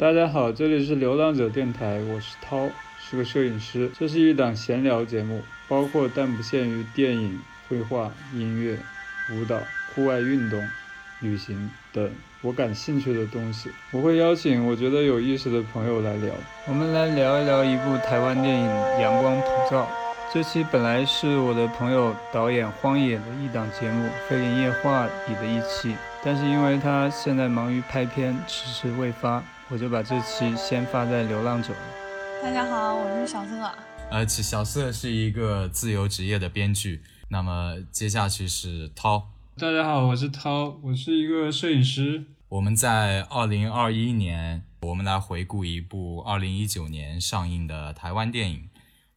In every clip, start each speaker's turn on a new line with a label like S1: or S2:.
S1: 大家好，这里是流浪者电台，我是涛，是个摄影师。这是一档闲聊节目，包括但不限于电影、绘画、音乐、舞蹈、户外运动、旅行等我感兴趣的东西。我会邀请我觉得有意思的朋友来聊，我们来聊一聊一部台湾电影《阳光普照》。这期本来是我的朋友导演荒野的一档节目《飞林夜话》里的一期，但是因为他现在忙于拍片，迟迟未发，我就把这期先发在《流浪者》。
S2: 大家好，我是小色。
S3: 呃，小色是一个自由职业的编剧。那么接下去是涛。
S1: 大家好，我是涛，我是一个摄影师。
S3: 我们在二零二一年，我们来回顾一部二零一九年上映的台湾电影。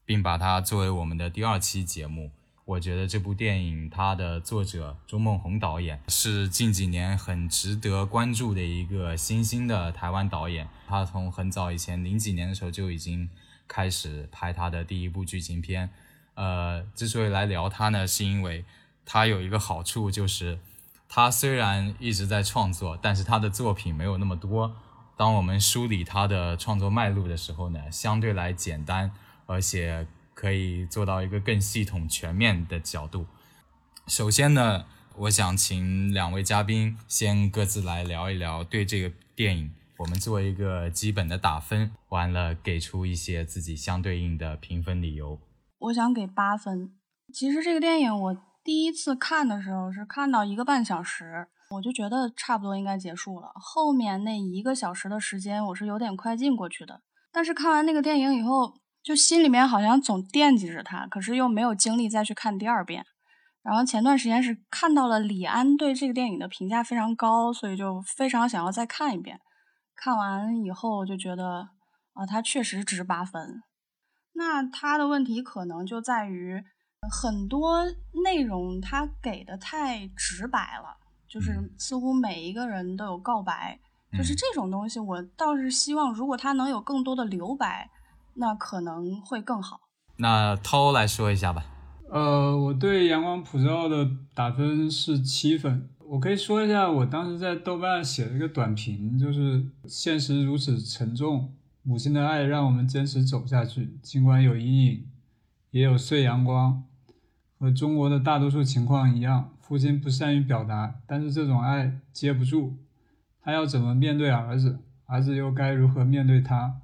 S3: 并把它作为我们的第二期节目。我觉得这部电影它的作者周梦红导演是近几年很值得关注的一个新兴的台湾导演。他从很早以前零几年的时候就已经开始拍他的第一部剧情片。呃，之所以来聊他呢，是因为他有一个好处，就是他虽然一直在创作，但是他的作品没有那么多。当我们梳理他的创作脉络的时候呢，相对来简单。而且可以做到一个更系统、全面的角度。首先呢，我想请两位嘉宾先各自来聊一聊对这个电影，我们做一个基本的打分，完了给出一些自己相对应的评分理由。
S2: 我想给八分。其实这个电影我第一次看的时候是看到一个半小时，我就觉得差不多应该结束了。后面那一个小时的时间我是有点快进过去的。但是看完那个电影以后。就心里面好像总惦记着他，可是又没有精力再去看第二遍。然后前段时间是看到了李安对这个电影的评价非常高，所以就非常想要再看一遍。看完以后就觉得啊，他确实值八分。那他的问题可能就在于很多内容他给的太直白了，就是似乎每一个人都有告白，就是这种东西，我倒是希望如果他能有更多的留白。那可能会更好。
S3: 那涛来说一下吧。
S1: 呃，我对《阳光普照》的打分是七分。我可以说一下，我当时在豆瓣写了一个短评，就是现实如此沉重，母亲的爱让我们坚持走下去，尽管有阴影，也有碎阳光。和中国的大多数情况一样，父亲不善于表达，但是这种爱接不住。他要怎么面对儿子？儿子又该如何面对他？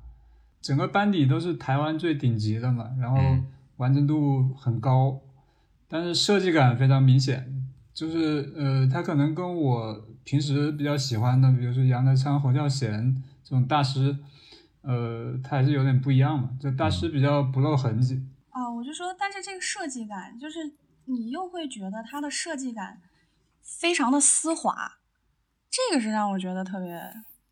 S1: 整个班底都是台湾最顶级的嘛，然后完成度很高，但是设计感非常明显，就是呃，他可能跟我平时比较喜欢的，比如说杨德昌、侯孝贤这种大师，呃，他还是有点不一样嘛，就大师比较不露痕迹。
S2: 啊，我就说，但是这个设计感，就是你又会觉得它的设计感非常的丝滑，这个是让我觉得特别。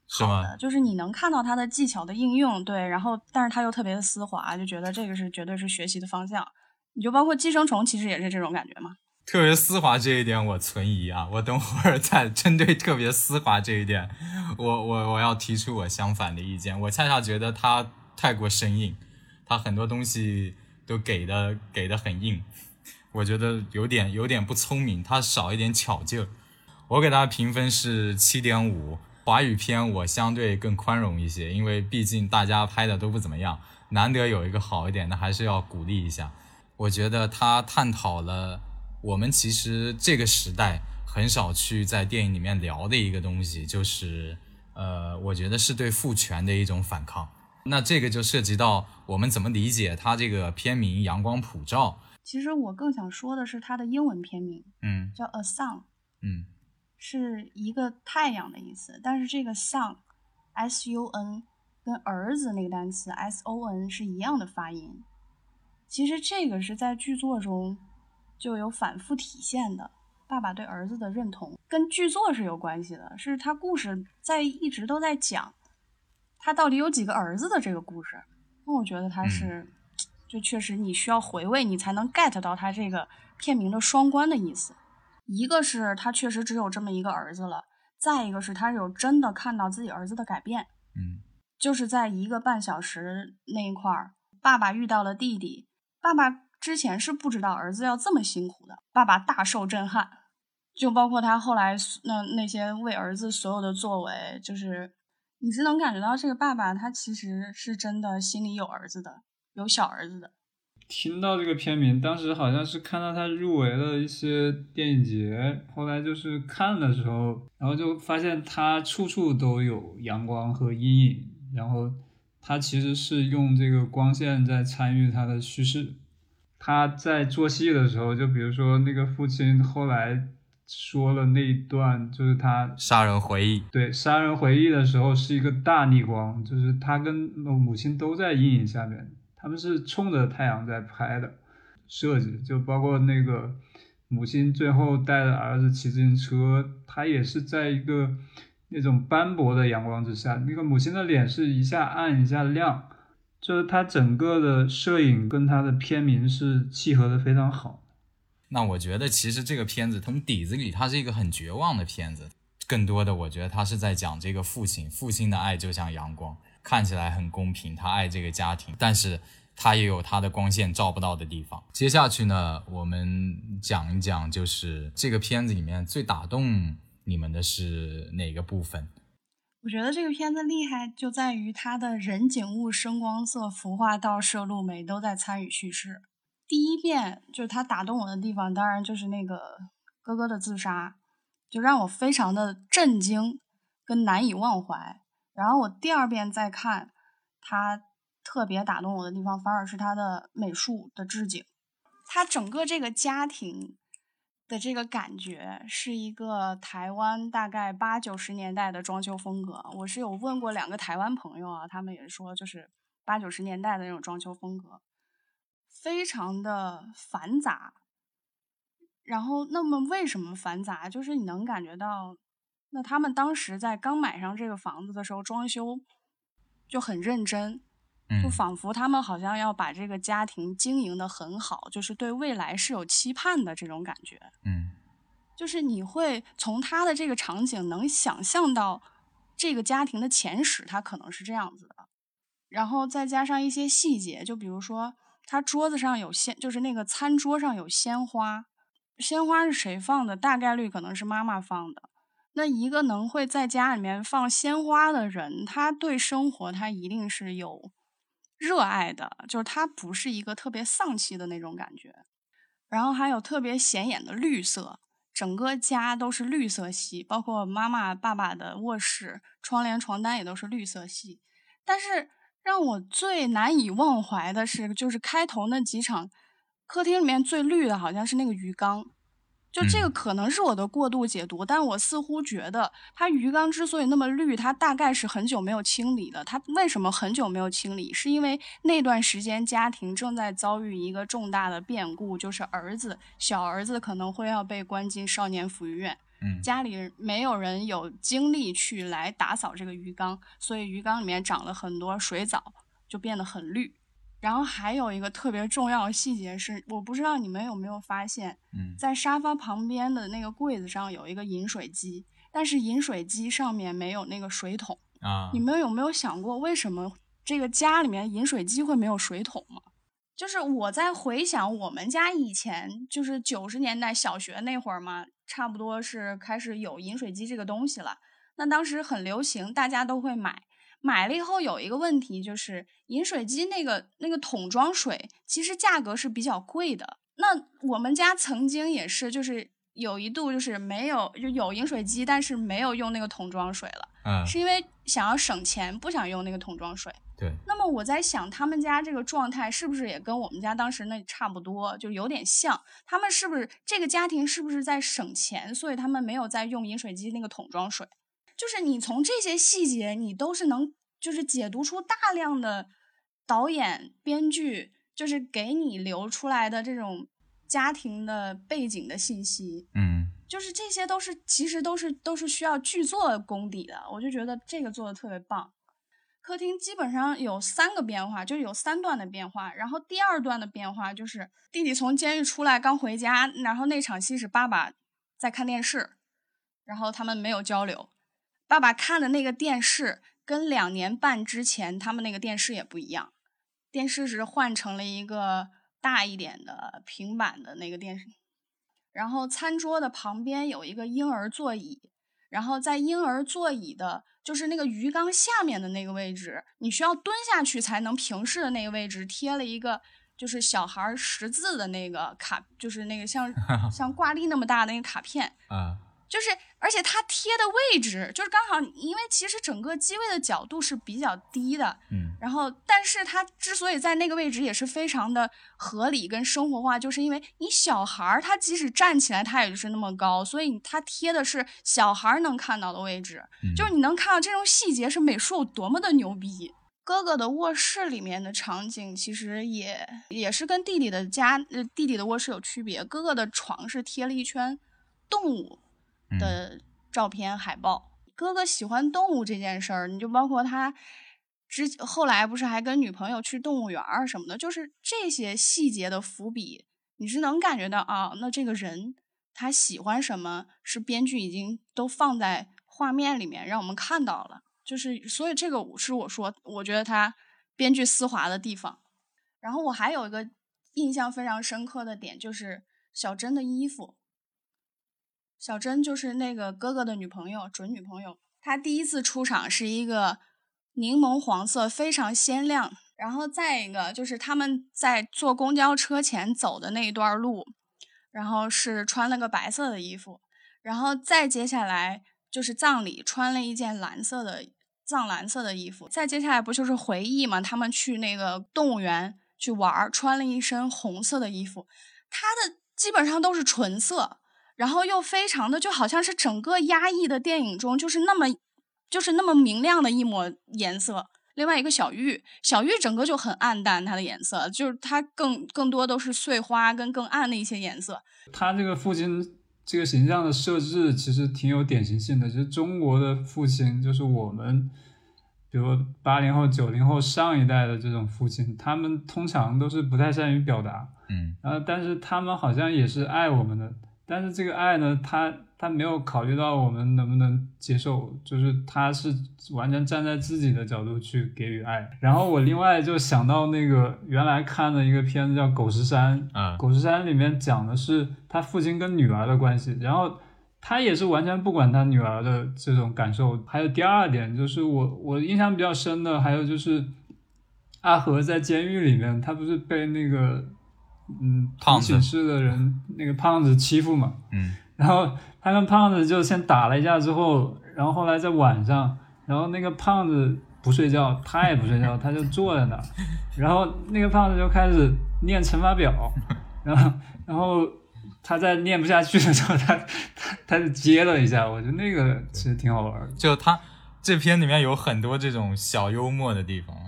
S3: 是吗？
S2: 就是你能看到他的技巧的应用，对，然后但是他又特别的丝滑，就觉得这个是绝对是学习的方向。你就包括寄生虫，其实也是这种感觉嘛。
S3: 特别丝滑这一点我存疑啊，我等会儿再针对特别丝滑这一点，我我我要提出我相反的意见。我恰恰觉得他太过生硬，他很多东西都给的给的很硬，我觉得有点有点不聪明，他少一点巧劲儿。我给他评分是七点五。华语片我相对更宽容一些，因为毕竟大家拍的都不怎么样，难得有一个好一点的，还是要鼓励一下。我觉得他探讨了我们其实这个时代很少去在电影里面聊的一个东西，就是呃，我觉得是对父权的一种反抗。那这个就涉及到我们怎么理解他这个片名《阳光普照》。
S2: 其实我更想说的是它的英文片名，
S3: 嗯，
S2: 叫《A son》，
S3: 嗯。
S2: 是一个太阳的意思，但是这个 sun，s u n，跟儿子那个单词 s o n 是一样的发音。其实这个是在剧作中就有反复体现的，爸爸对儿子的认同跟剧作是有关系的，是他故事在一直都在讲他到底有几个儿子的这个故事。那我觉得他是，就确实你需要回味，你才能 get 到他这个片名的双关的意思。一个是他确实只有这么一个儿子了，再一个是他有真的看到自己儿子的改变，
S3: 嗯，
S2: 就是在一个半小时那一块儿，爸爸遇到了弟弟，爸爸之前是不知道儿子要这么辛苦的，爸爸大受震撼，就包括他后来那那些为儿子所有的作为，就是你是能感觉到这个爸爸他其实是真的心里有儿子的，有小儿子的。
S1: 听到这个片名，当时好像是看到他入围了一些电影节，后来就是看的时候，然后就发现他处处都有阳光和阴影，然后他其实是用这个光线在参与他的叙事。他在做戏的时候，就比如说那个父亲后来说了那一段，就是他
S3: 杀人回忆，
S1: 对杀人回忆的时候是一个大逆光，就是他跟母亲都在阴影下面。他们是冲着太阳在拍的，设计就包括那个母亲最后带着儿子骑自行车，他也是在一个那种斑驳的阳光之下，那个母亲的脸是一下暗一下亮，就是他整个的摄影跟他的片名是契合的非常好。
S3: 那我觉得其实这个片子从底子里它是一个很绝望的片子，更多的我觉得他是在讲这个父亲，父亲的爱就像阳光。看起来很公平，他爱这个家庭，但是他也有他的光线照不到的地方。接下去呢，我们讲一讲，就是这个片子里面最打动你们的是哪个部分？
S2: 我觉得这个片子厉害就在于它的人景物、声光色、服化道、摄录美都在参与叙事。第一遍就是他打动我的地方，当然就是那个哥哥的自杀，就让我非常的震惊跟难以忘怀。然后我第二遍再看，他特别打动我的地方，反而是他的美术的置景。他整个这个家庭的这个感觉是一个台湾大概八九十年代的装修风格。我是有问过两个台湾朋友啊，他们也说就是八九十年代的那种装修风格，非常的繁杂。然后，那么为什么繁杂？就是你能感觉到。那他们当时在刚买上这个房子的时候，装修就很认真，就仿佛他们好像要把这个家庭经营的很好，就是对未来是有期盼的这种感觉。
S3: 嗯，
S2: 就是你会从他的这个场景能想象到这个家庭的前史，它可能是这样子的。然后再加上一些细节，就比如说他桌子上有鲜，就是那个餐桌上有鲜花，鲜花是谁放的？大概率可能是妈妈放的。那一个能会在家里面放鲜花的人，他对生活他一定是有热爱的，就是他不是一个特别丧气的那种感觉。然后还有特别显眼的绿色，整个家都是绿色系，包括妈妈、爸爸的卧室窗帘、床单也都是绿色系。但是让我最难以忘怀的是，就是开头那几场，客厅里面最绿的好像是那个鱼缸。就这个可能是我的过度解读，但我似乎觉得它鱼缸之所以那么绿，它大概是很久没有清理的。它为什么很久没有清理？是因为那段时间家庭正在遭遇一个重大的变故，就是儿子小儿子可能会要被关进少年抚育院。
S3: 嗯，
S2: 家里没有人有精力去来打扫这个鱼缸，所以鱼缸里面长了很多水藻，就变得很绿。然后还有一个特别重要的细节是，我不知道你们有没有发现，在沙发旁边的那个柜子上有一个饮水机，但是饮水机上面没有那个水桶
S3: 啊。
S2: 你们有没有想过，为什么这个家里面饮水机会没有水桶吗？就是我在回想我们家以前，就是九十年代小学那会儿嘛，差不多是开始有饮水机这个东西了。那当时很流行，大家都会买。买了以后有一个问题，就是饮水机那个那个桶装水，其实价格是比较贵的。那我们家曾经也是，就是有一度就是没有就有饮水机，但是没有用那个桶装水了。
S3: 嗯，
S2: 是因为想要省钱，不想用那个桶装水。
S3: 对。
S2: 那么我在想，他们家这个状态是不是也跟我们家当时那差不多，就有点像？他们是不是这个家庭是不是在省钱，所以他们没有在用饮水机那个桶装水？就是你从这些细节，你都是能就是解读出大量的导演、编剧就是给你留出来的这种家庭的背景的信息。
S3: 嗯，
S2: 就是这些都是其实都是都是需要剧作功底的。我就觉得这个做的特别棒。客厅基本上有三个变化，就是有三段的变化。然后第二段的变化就是弟弟从监狱出来刚回家，然后那场戏是爸爸在看电视，然后他们没有交流。爸爸看的那个电视跟两年半之前他们那个电视也不一样，电视是换成了一个大一点的平板的那个电视，然后餐桌的旁边有一个婴儿座椅，然后在婴儿座椅的，就是那个鱼缸下面的那个位置，你需要蹲下去才能平视的那个位置，贴了一个就是小孩识字的那个卡，就是那个像 像挂历那么大的那个卡片。
S3: 啊，
S2: 就是，而且它贴的位置就是刚好，因为其实整个机位的角度是比较低的，
S3: 嗯
S2: 然后，但是它之所以在那个位置也是非常的合理跟生活化，就是因为你小孩儿他即使站起来，他也就是那么高，所以他贴的是小孩儿能看到的位置，
S3: 嗯
S2: 就是你能看到这种细节是美术有多么的牛逼。哥哥的卧室里面的场景其实也也是跟弟弟的家，呃，弟弟的卧室有区别。哥哥的床是贴了一圈动物
S3: 嗯
S2: 的照片海报。哥哥喜欢动物这件事儿，你就包括他之后来不是还跟女朋友去动物园儿什么的，就是这些细节的伏笔，你是能感觉到啊，那这个人他喜欢什么，是编剧已经都放在画面里面让我们看到了。就是所以这个是我说，我觉得他编剧丝滑的地方。然后我还有一个印象非常深刻的点，就是小珍的衣服。小珍就是那个哥哥的女朋友，准女朋友。她第一次出场是一个柠檬黄色，非常鲜亮。然后再一个就是他们在坐公交车前走的那一段路，然后是穿了个白色的衣服。然后再接下来就是葬礼，穿了一件蓝色的藏蓝色的衣服。再接下来不就是回忆嘛？他们去那个动物园去玩，穿了一身红色的衣服。他的基本上都是纯色，然后又非常的就好像是整个压抑的电影中就是那么就是那么明亮的一抹颜色。另外一个小玉，小玉整个就很暗淡，它的颜色就是它更更多都是碎花跟更暗的一些颜色。
S1: 他这个父亲这个形象的设置其实挺有典型性的。就是中国的父亲就是我们，比如八零后、九零后上一代的这种父亲，他们通常都是不太善于表达，
S3: 嗯
S1: 然后但是他们好像也是爱我们的，但是这个爱呢，他他没有考虑到我们能不能接受，就是他是完全站在自己的角度去给予爱。然后我另外就想到那个原来看的一个片子叫《狗十三》，
S3: 啊《
S1: 狗十三》里面讲的是他父亲跟女儿的关系，然后他也是完全不管他女儿的这种感受。还有第二点就是我我印象比较深的，还有就是阿和在监狱里面，他不是被那个嗯
S3: 胖
S1: 寝室的人那个胖子欺负嘛，
S3: 嗯
S1: 然后他跟胖子就先打了一架之后，然后后来在晚上，然后那个胖子不睡觉，他也不睡觉，他就坐在那儿，然后那个胖子就开始念乘法表，然后然后他在念不下去的时候，他他他就接了一下，我觉得那个其实挺好玩的。
S3: 就他这篇里面有很多这种小幽默的地方啊。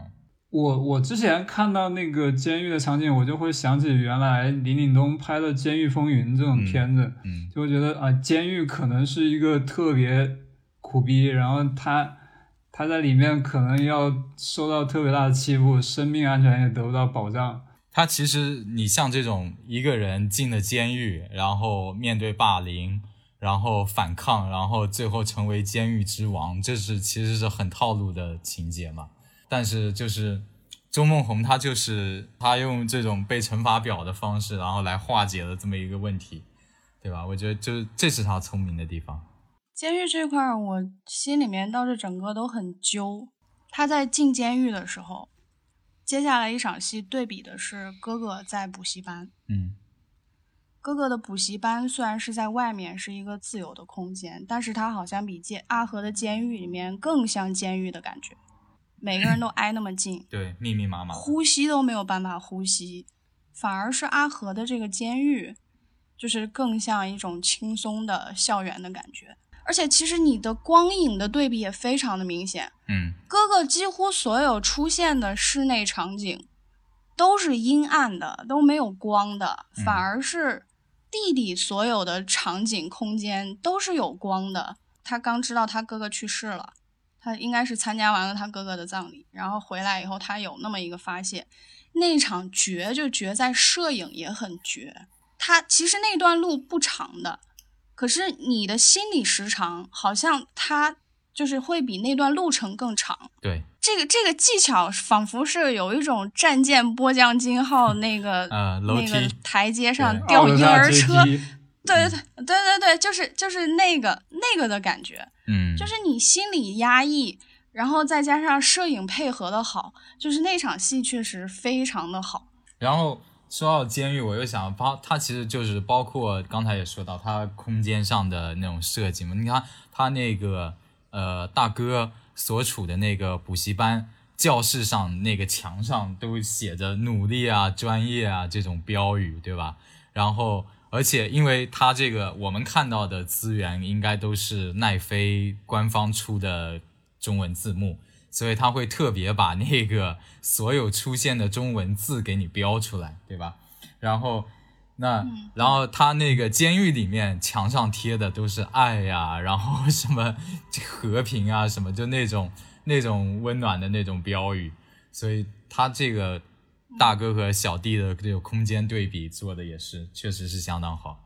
S1: 我我之前看到那个监狱的场景，我就会想起原来林岭东拍的《监狱风云》这种
S3: 嗯
S1: 片子，
S3: 嗯
S1: 就会觉得啊，监狱可能是一个特别苦逼，然后他他在里面可能要受到特别大的欺负，生命安全也得不到保障。
S3: 他其实你像这种一个人进了监狱，然后面对霸凌，然后反抗，然后最后成为监狱之王，这是其实是很套路的情节嘛。但是就是周梦红，他就是他用这种背乘法表的方式，然后来化解了这么一个问题，对吧？我觉得就这是他聪明的地方。
S2: 监狱这块儿，我心里面倒是整个都很揪。他在进监狱的时候，接下来一场戏对比的是哥哥在补习班。
S3: 嗯
S2: 哥哥的补习班虽然是在外面是一个自由的空间，但是他好像比监阿和的监狱里面更像监狱的感觉，每个人都挨那么近，
S3: 对，密密麻麻。
S2: 呼吸都没有办法呼吸，反而是阿和的这个监狱，就是更像一种轻松的校园的感觉。而且其实你的光影的对比也非常的明显，
S3: 嗯
S2: 哥哥几乎所有出现的室内场景都是阴暗的，都没有光的，
S3: 嗯
S2: 反而是弟弟所有的场景空间都是有光的。他刚知道他哥哥去世了，他应该是参加完了他哥哥的葬礼，然后回来以后，他有那么一个发泄，那场绝就绝在摄影也很绝。他其实那段路不长的，可是你的心理时长好像他就是会比那段路程更长。
S3: 对，
S2: 这个这个技巧仿佛是有一种战舰波将金号那个、
S3: 呃，楼梯
S2: 那个台阶上
S3: 对
S2: 掉婴儿车，
S1: 对
S2: 对对对对对，就是就是那个那个的感觉，
S3: 嗯，
S2: 就是你心里压抑，然后再加上摄影配合的好，就是那场戏确实非常的好。
S3: 然后说到监狱，我又想包，它其实就是包括刚才也说到它空间上的那种设计嘛。你看他那个呃大哥所处的那个补习班教室上那个墙上都写着努力啊、专业啊这种标语，对吧？然后而且因为它这个我们看到的资源应该都是奈飞官方出的中文字幕。所以他会特别把那个所有出现的中文字给你标出来，对吧？然后，那然后他那个监狱里面墙上贴的都是爱呀，然后什么和平啊，什么就那种那种温暖的那种标语。所以他这个大哥和小弟的这个空间对比做的也是，确实是相当好。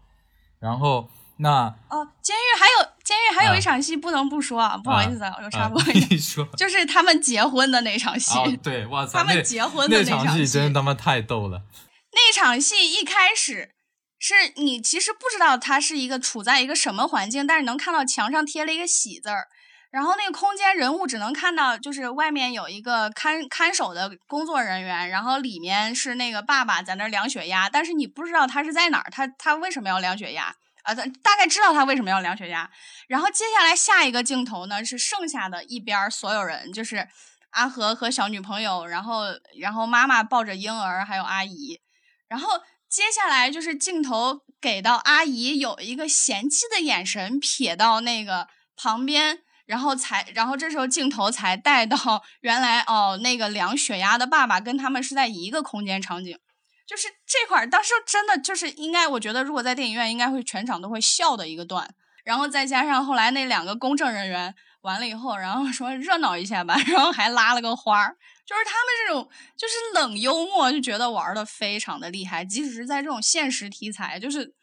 S3: 然后那
S2: 哦，监狱还有监狱还有
S3: 啊
S2: 一场戏不能不说啊，不好意思啊，我插播
S3: 啊
S2: 一下，
S3: 你 说
S2: 就是他们结婚的那场戏。
S3: 哦，对，哇 塞，
S2: 他们结婚的
S3: 那
S2: 那场戏
S3: 戏真他妈太逗了。
S2: 那场戏一开始是你其实不知道他是一个处在一个什么环境，但是能看到墙上贴了一个喜字儿，然后那个空间人物只能看到就是外面有一个看看守的工作人员，然后里面是那个爸爸在那量血压，但是你不知道他是在哪儿，他他为什么要量血压？啊，他大概知道他为什么要量血压，然后接下来下一个镜头呢是剩下的一边所有人，就是阿和和小女朋友，然后然后妈妈抱着婴儿，还有阿姨，然后接下来就是镜头给到阿姨有一个嫌弃的眼神瞥到那个旁边，然后才然后这时候镜头才带到原来哦那个量血压的爸爸跟他们是在一个空间场景。就是这块儿，当时真的就是应该，我觉得如果在电影院，应该会全场都会笑的一个段。然后再加上后来那两个公证人员完了以后，然后说热闹一下吧，然后还拉了个花儿，就是他们这种就是冷幽默，就觉得玩的非常的厉害。即使是在这种现实题材，就是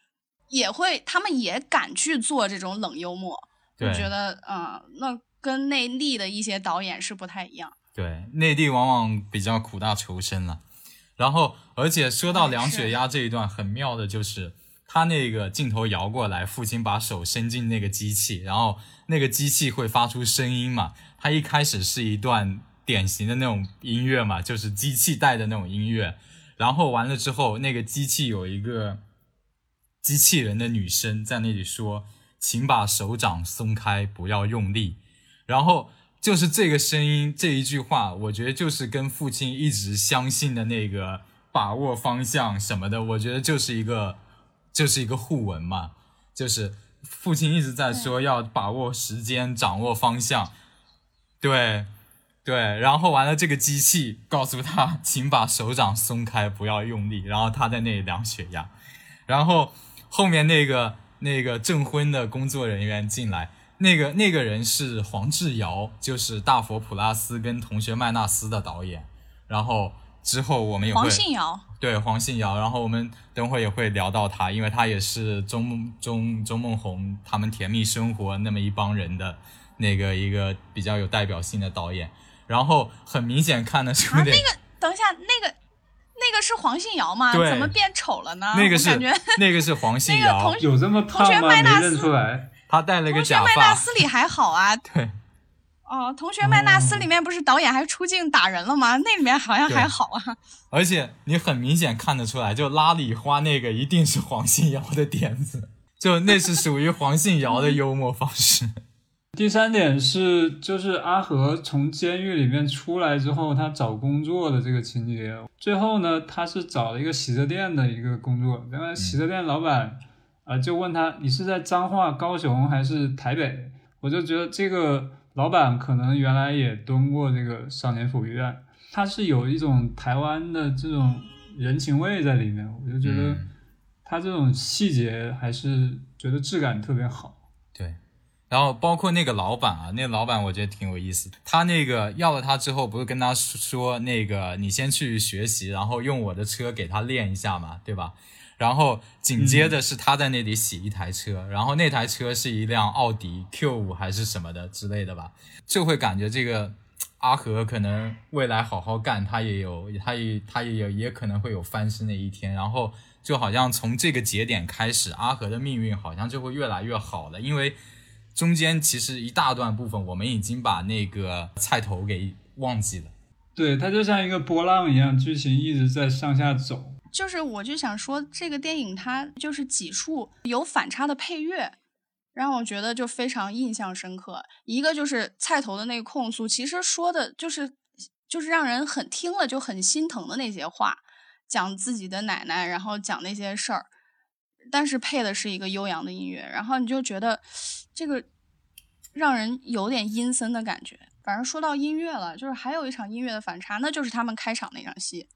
S2: 也会他们也敢去做这种冷幽默。我觉得，嗯，那跟内地的一些导演是不太一样。
S3: 对，内地往往比较苦大仇深了。然后，而且说到量血压这一段，很妙的就是他那个镜头摇过来，父亲把手伸进那个机器，然后那个机器会发出声音嘛。他一开始是一段典型的那种音乐嘛，就是机器带的那种音乐。然后完了之后，那个机器有一个机器人的女声在那里说：“请把手掌松开，不要用力。”然后就是这个声音这一句话，我觉得就是跟父亲一直相信的那个把握方向什么的，我觉得就是一个就是一个互文嘛，就是父亲一直在说要把握时间，掌握方向，对对，然后完了这个机器告诉他，请把手掌松开，不要用力，然后他在那里量血压，然后后面那个那个证婚的工作人员进来。那个那个人是黄志尧，就是《大佛普拉斯》跟《同学麦纳斯》的导演。然后之后我们也会
S2: 黄信尧，
S3: 对黄信尧，然后我们等会儿也会聊到他，因为他也是钟梦钟钟梦红他们甜蜜生活那么一帮人的那个一个比较有代表性的导演。然后很明显看得出
S2: 啊，
S3: 那
S2: 那个等一下，那个那个是黄信尧吗？怎么变丑了呢？
S3: 那个是
S2: 感觉
S3: 那个是 黄信尧
S2: 那个同，
S1: 有这么
S2: 同学
S1: 胖吗？没认
S2: 麦纳斯
S1: 出来。
S3: 他戴了一个
S2: 同学，麦纳斯里还好啊。
S3: 对
S2: 哦，同学麦纳斯里面不是导演还出镜打人了吗？那里面好像还好啊。
S3: 而且你很明显看得出来，就拉里花那个一定是黄信尧的点子，就那是属于黄信尧的幽默方式。
S1: 第三点是，就是阿和从监狱里面出来之后，他找工作的这个情节。最后呢，他是找了一个洗车店的一个工作，然后洗车店老板啊、就问他，你是在彰化、高雄还是台北？我就觉得这个老板可能原来也蹲过这个少年抚育院，他是有一种台湾的这种人情味在里面，我就觉得他这种细节还是觉得质感特别好。
S3: 对，然后包括那个老板啊，那个老板我觉得挺有意思。他那个要了他之后，不是跟他说那个你先去学习，然后用我的车给他练一下嘛，对吧？然后紧接着是他在那里洗一台车，然后那台车是一辆奥迪 Q 五还是什么的之类的吧，就会感觉这个阿和可能未来好好干，他也有，他也他也有，也可能会有翻身的一天。然后就好像从这个节点开始，阿和的命运好像就会越来越好了，因为中间其实一大段部分我们已经把那个菜头给忘记了。
S1: 对，它就像一个波浪一样，剧情一直在上下走。
S2: 就是我就想说，这个电影它就是几处有反差的配乐。让我觉得就非常印象深刻。一个就是菜头的那个控诉，其实说的就是就是让人很听了就很心疼的那些话，讲自己的奶奶，然后讲那些事儿，但是配的是一个悠扬的音乐，然后你就觉得这个让人有点阴森的感觉。反正说到音乐了，就是还有一场音乐的反差，那就是他们开场那场戏。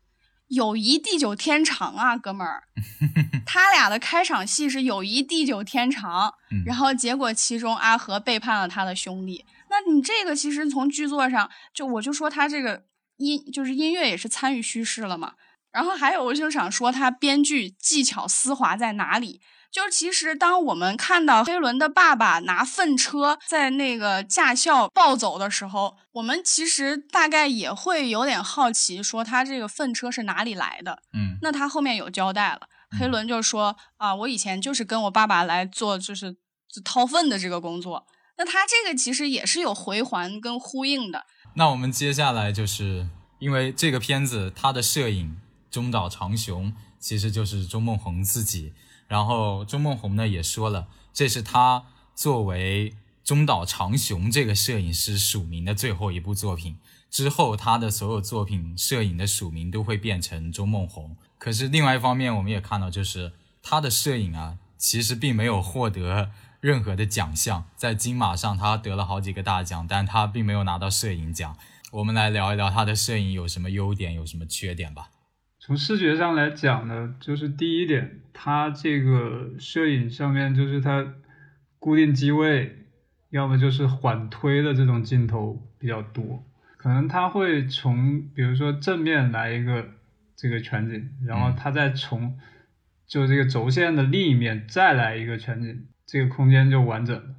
S2: 友谊地久天长啊，哥们儿，他俩的开场戏是友谊地久天长，然后结果其中阿和背叛了他的兄弟。那你这个其实从剧作上，就我就说他这个音就是音乐也是参与叙事了嘛。然后还有我就想说他编剧技巧丝滑在哪里。就是其实，当我们看到飞轮的爸爸拿粪车在那个驾校暴走的时候，我们其实大概也会有点好奇，说他这个粪车是哪里来的？
S3: 嗯，
S2: 那他后面有交代了，黑伦就说啊，我以前就是跟我爸爸来做，就是掏粪的这个工作。那他这个其实也是有回环跟呼应的。
S3: 那我们接下来就是因为这个片子，他的摄影中岛长雄其实就是周梦红自己。然后钟梦红呢也说了，这是他作为中岛长雄这个摄影师署名的最后一部作品。之后他的所有作品摄影的署名都会变成钟梦红。可是另外一方面，我们也看到，就是他的摄影啊，其实并没有获得任何的奖项。在金马上，他得了好几个大奖，但他并没有拿到摄影奖。我们来聊一聊他的摄影有什么优点，有什么缺点吧。
S1: 从视觉上来讲呢，就是第一点，它这个摄影上面就是它固定机位，要么就是缓推的这种镜头比较多，可能它会从比如说正面来一个这个全景，然后它再从就这个轴线的另一面再来一个全景，这个空间就完整了。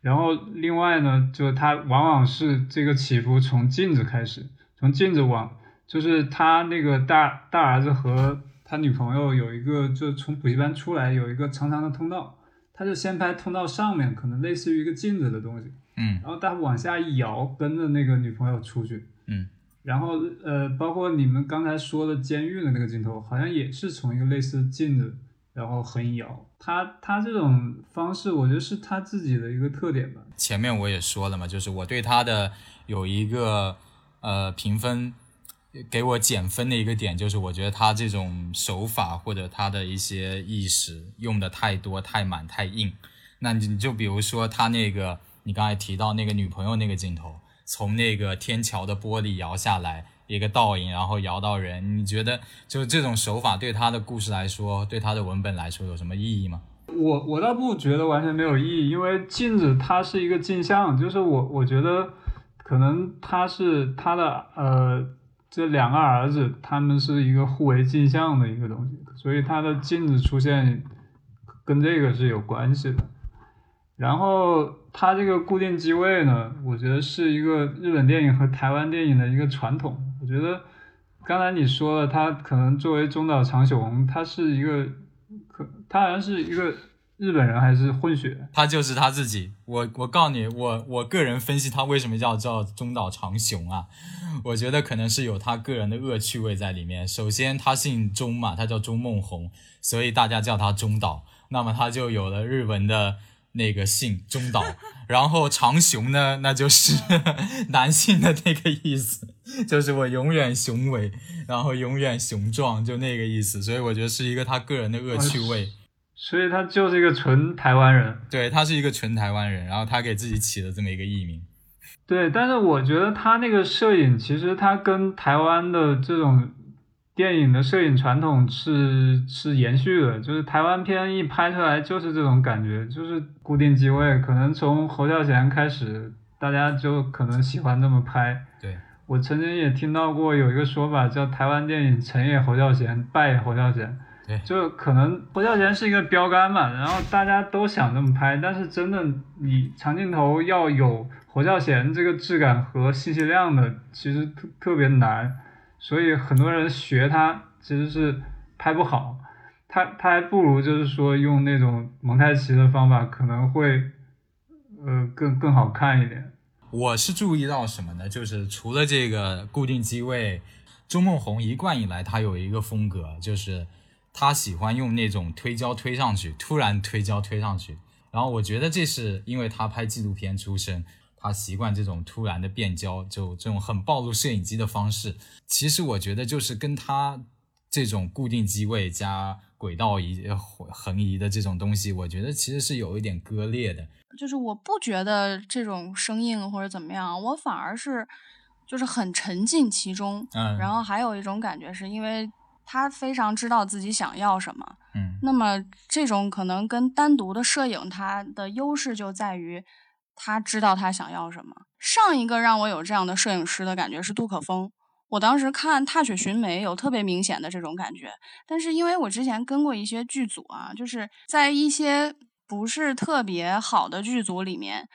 S1: 然后另外呢，就它往往是这个起伏从镜子开始，从镜子往。就是他那个大大儿子和他女朋友有一个，就从补习班出来有一个长长的通道，他就先拍通道上面，可能类似于一个镜子的东西，
S3: 嗯，
S1: 然后他往下一摇，跟着那个女朋友出去，
S3: 嗯，
S1: 然后呃，包括你们刚才说的监狱的那个镜头，好像也是从一个类似镜子，然后横摇，他他这种方式，我觉得是他自己的一个特点吧。
S3: 前面我也说了嘛，就是我对他的有一个呃评分。给我减分的一个点就是，我觉得他这种手法或者他的一些意识用的太多、太满、太硬。那你就比如说他那个，你刚才提到那个女朋友那个镜头，从那个天桥的玻璃摇下来一个倒影，然后摇到人，你觉得就这种手法对他的故事来说，对他的文本来说有什么意义吗？
S1: 我我倒不觉得完全没有意义，因为镜子它是一个镜像，就是我我觉得可能它是它的呃。这两个儿子，他们是一个互为镜像的一个东西，所以他的镜子出现跟这个是有关系的。然后他这个固定机位呢，我觉得是一个日本电影和台湾电影的一个传统。我觉得刚才你说了，他可能作为中岛长雄，他是一个可，他好像是一个。日本人还是混血？
S3: 他就是他自己。我我告诉你，我我个人分析他为什么叫叫中岛长雄啊？我觉得可能是有他个人的恶趣味在里面。首先，他姓钟嘛，他叫钟梦红，所以大家叫他中岛，那么他就有了日文的那个姓中岛。然后长雄呢，那就是 男性的那个意思，就是我永远雄伟，然后永远雄壮，就那个意思。所以我觉得是一个他个人的恶趣味。
S1: 所以他就是一个纯台湾人，
S3: 对他是一个纯台湾人，然后他给自己起了这么一个艺名。
S1: 对，但是我觉得他那个摄影其实他跟台湾的这种电影的摄影传统是是延续的，就是台湾片一拍出来就是这种感觉，就是固定机位，可能从侯孝贤开始，大家就可能喜欢这么拍。
S3: 对
S1: 我曾经也听到过有一个说法叫台湾电影成也侯孝贤，败也侯孝贤。就可能侯孝贤是一个标杆嘛，然后大家都想这么拍，但是真的你长镜头要有侯孝贤这个质感和信息量的其实特特别难，所以很多人学他其实是拍不好，他他还不如就是说用那种蒙太奇的方法可能会呃更更好看一点。
S3: 我是注意到什么呢？就是除了这个固定机位，周梦红一贯以来他有一个风格，就是他喜欢用那种推胶推上去，突然推胶推上去。然后我觉得这是因为他拍纪录片出身，他习惯这种突然的变焦，就这种很暴露摄影机的方式。其实我觉得就是跟他这种固定机位加轨道移横移的这种东西，我觉得其实是有一点割裂的。
S2: 就是我不觉得这种生硬或者怎么样，我反而是就是很沉浸其中。
S3: 嗯，
S2: 然后还有一种感觉是因为他非常知道自己想要什么。
S3: 嗯，
S2: 那么这种可能跟单独的摄影它的优势就在于他知道他想要什么。上一个让我有这样的摄影师的感觉是杜可风，我当时看《踏雪寻梅》有特别明显的这种感觉，但是因为我之前跟过一些剧组啊，就是在一些。不是特别好的剧组里面，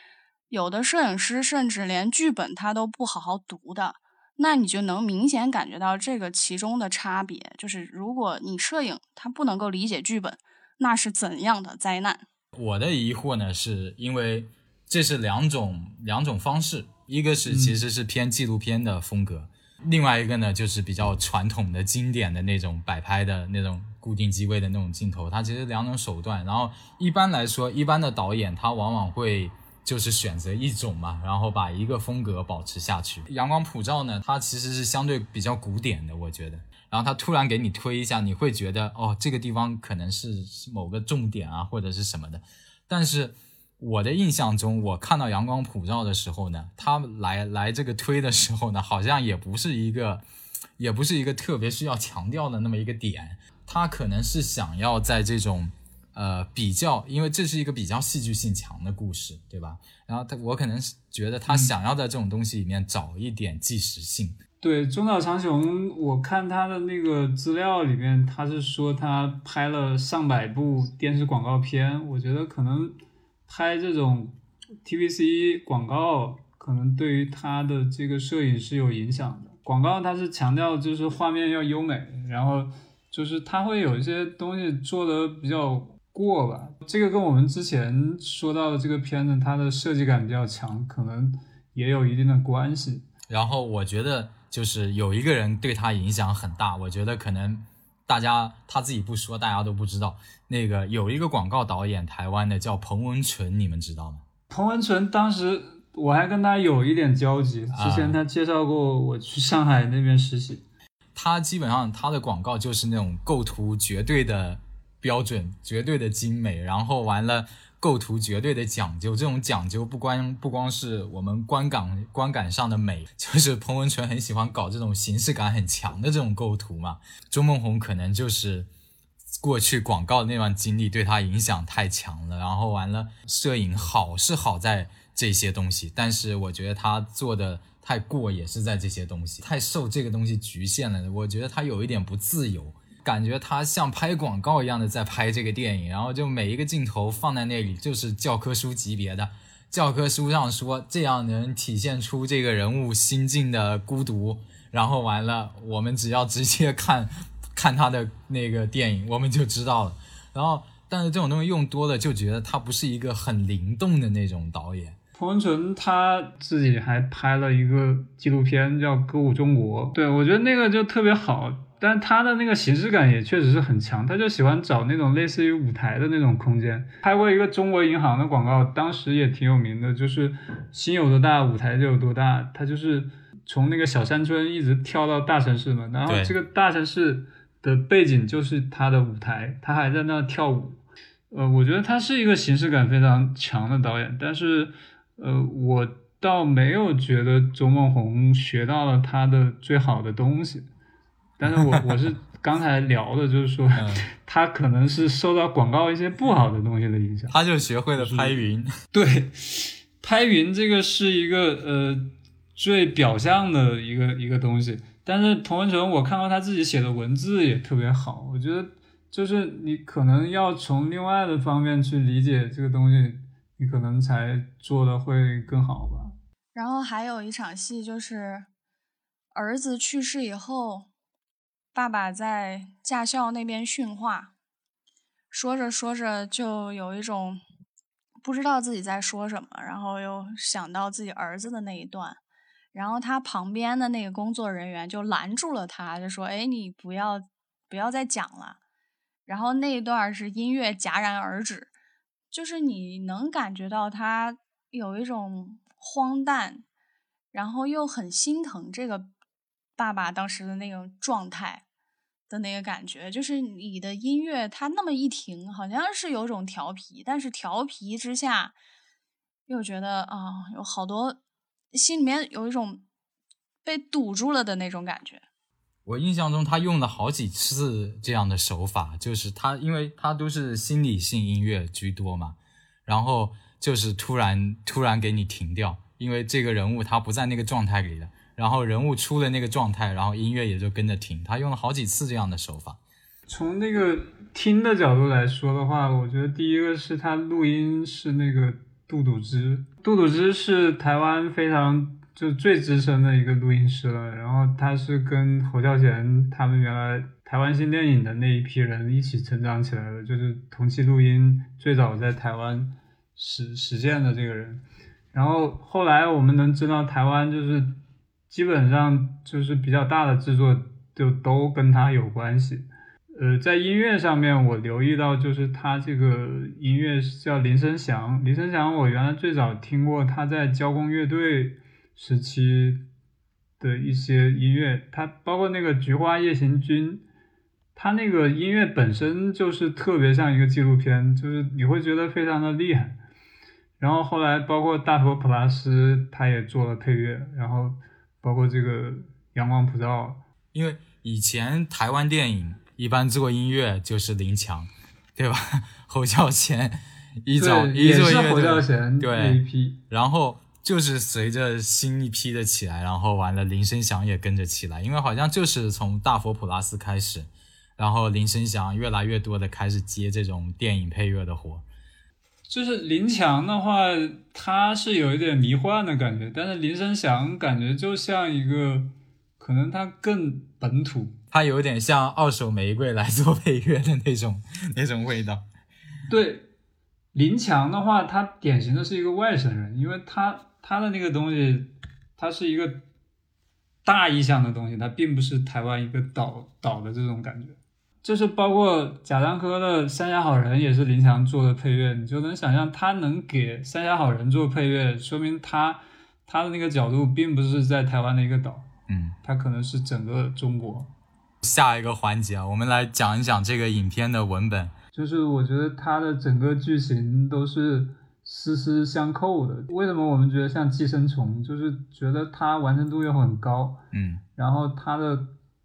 S2: 有的摄影师甚至连剧本他都不好好读的，那你就能明显感觉到这个其中的差别。就是如果你摄影他不能够理解剧本，那是怎样的灾难？
S3: 我的疑惑呢，是因为这是两种两种方式，一个是其实是偏纪录片的风格，另外一个呢就是比较传统的经典的那种摆拍的那种。固定机位的那种镜头，它其实两种手段。然后一般来说，一般的导演他往往会就是选择一种嘛，然后把一个风格保持下去。阳光普照呢，它其实是相对比较古典的，我觉得。然后他突然给你推一下，你会觉得哦，这个地方可能是某个重点啊，或者是什么的。但是我的印象中，我看到阳光普照的时候呢，他来来这个推的时候呢，好像也不是一个，也不是一个特别需要强调的那么一个点。他可能是想要在这种，呃，比较，因为这是一个比较戏剧性强的故事，对吧？然后他，我可能是觉得他想要在这种东西里面找一点纪实性。
S1: 对，中岛长雄，我看他的那个资料里面，他是说他拍了上百部电视广告片。我觉得可能拍这种 TVC 广告，可能对于他的这个摄影是有影响的。广告它是强调就是画面要优美，然后。就是他会有一些东西做的比较过吧，这个跟我们之前说到的这个片子，它的设计感比较强，可能也有一定的关系。
S3: 然后我觉得就是有一个人对他影响很大，我觉得可能大家他自己不说，大家都不知道。那个有一个广告导演，台湾的叫彭文淳，你们知道吗？
S1: 彭文淳当时我还跟他有一点交集，之前他介绍过我去上海那边实习。
S3: 他基本上他的广告就是那种构图绝对的标准，绝对的精美，然后完了构图绝对的讲究。这种讲究不光不光是我们观感观感上的美，就是彭文纯很喜欢搞这种形式感很强的这种构图嘛。周梦红可能就是过去广告那段经历对他影响太强了，然后完了摄影好是好在这些东西，但是我觉得他做的。太过也是在这些东西，太受这个东西局限了。我觉得他有一点不自由，感觉他像拍广告一样的在拍这个电影，然后就每一个镜头放在那里就是教科书级别的。教科书上说这样能体现出这个人物心境的孤独，然后完了，我们只要直接看 看他的那个电影，我们就知道了。然后，但是这种东西用多了，就觉得他不是一个很灵动的那种导演。
S1: 彭文纯他自己还拍了一个纪录片叫《歌舞中国》，对我觉得那个就特别好，但他的那个形式感也确实是很强，他就喜欢找那种类似于舞台的那种空间。拍过一个中国银行的广告，当时也挺有名的，就是心有多大，舞台就有多大。他就是从那个小山村一直跳到大城市嘛，然后这个大城市的背景就是他的舞台，他还在那跳舞。呃，我觉得他是一个形式感非常强的导演，但是。呃，我倒没有觉得周梦红学到了他的最好的东西，但是我我是 刚才聊的，就是说 他可能是受到广告一些不好的东西的影响，
S3: 他就学会了拍云。
S1: 对，拍云这个是一个呃最表象的一个一个东西，但是童文成我看到他自己写的文字也特别好，我觉得就是你可能要从另外的方面去理解这个东西。你可能才做的会更好吧？
S2: 然后还有一场戏就是儿子去世以后，爸爸在驾校那边训话，说着说着就有一种不知道自己在说什么，然后又想到自己儿子的那一段，然后他旁边的那个工作人员就拦住了他，就说：“哎，你不要不要再讲了。”然后那一段是音乐戛然而止，就是你能感觉到他有一种荒诞，然后又很心疼这个爸爸当时的那种状态的那个感觉。就是你的音乐它那么一停，好像是有种调皮，但是调皮之下又觉得啊，有好多心里面有一种被堵住了的那种感觉。
S3: 我印象中，他用了好几次这样的手法，就是他，因为他都是心理性音乐居多嘛，然后就是突然突然给你停掉，因为这个人物他不在那个状态里了，然后人物出的那个状态，然后音乐也就跟着停。他用了好几次这样的手法。
S1: 从那个听的角度来说的话，我觉得第一个是他录音是那个杜笃之，杜笃之是台湾非常。就最资深的一个录音师了，然后他是跟侯孝贤他们原来台湾新电影的那一批人一起成长起来的，就是同期录音最早在台湾实实践的这个人。然后后来我们能知道，台湾就是基本上就是比较大的制作就都跟他有关系。呃，在音乐上面，我留意到就是他这个音乐叫林声祥，林声祥我原来最早听过他在交工乐队。时期的一些音乐，它包括那个《菊花夜行军》，它那个音乐本身就是特别像一个纪录片，就是你会觉得非常的厉害。然后后来包括大佛普拉斯，他也做了配乐，然后包括这个阳光普照，
S3: 因为以前台湾电影一般做音乐就是林强，对吧？侯孝贤一早一做音乐，
S1: 侯孝贤
S3: 对，
S1: 批，
S3: 然后。就是随着新一批的起来，然后完了，林声祥也跟着起来，因为好像就是从大佛普拉斯开始，然后林声祥越来越多的开始接这种电影配乐的活。
S1: 就是林强的话，他是有一点迷幻的感觉，但是林声祥感觉就像一个，可能他更本土，
S3: 他有点像二手玫瑰来做配乐的那种那种味道。
S1: 对，林强的话，他典型的是一个外省人，因为他。他的那个东西，他是一个大意象的东西，它并不是台湾一个岛岛的这种感觉。就是包括贾樟柯的《三峡好人》也是林强做的配乐，你就能想象他能给《三峡好人》做配乐，说明他他的那个角度并不是在台湾的一个岛，
S3: 嗯，
S1: 他可能是整个中国。
S3: 下一个环节啊，我们来讲一讲这个影片的文本。
S1: 就是我觉得它的整个剧情都是。丝丝相扣的，为什么我们觉得像寄生虫？就是觉得它完成度又很高，
S3: 嗯，
S1: 然后它的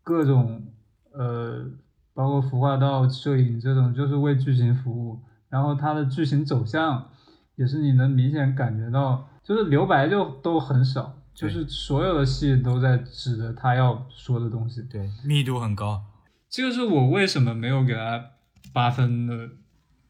S1: 各种呃，包括服化道摄影这种，就是为剧情服务。然后它的剧情走向也是你能明显感觉到，就是留白就都很少，就是所有的戏都在指着他要说的东西，
S3: 对，密度很高。
S1: 这个是我为什么没有给他八分的。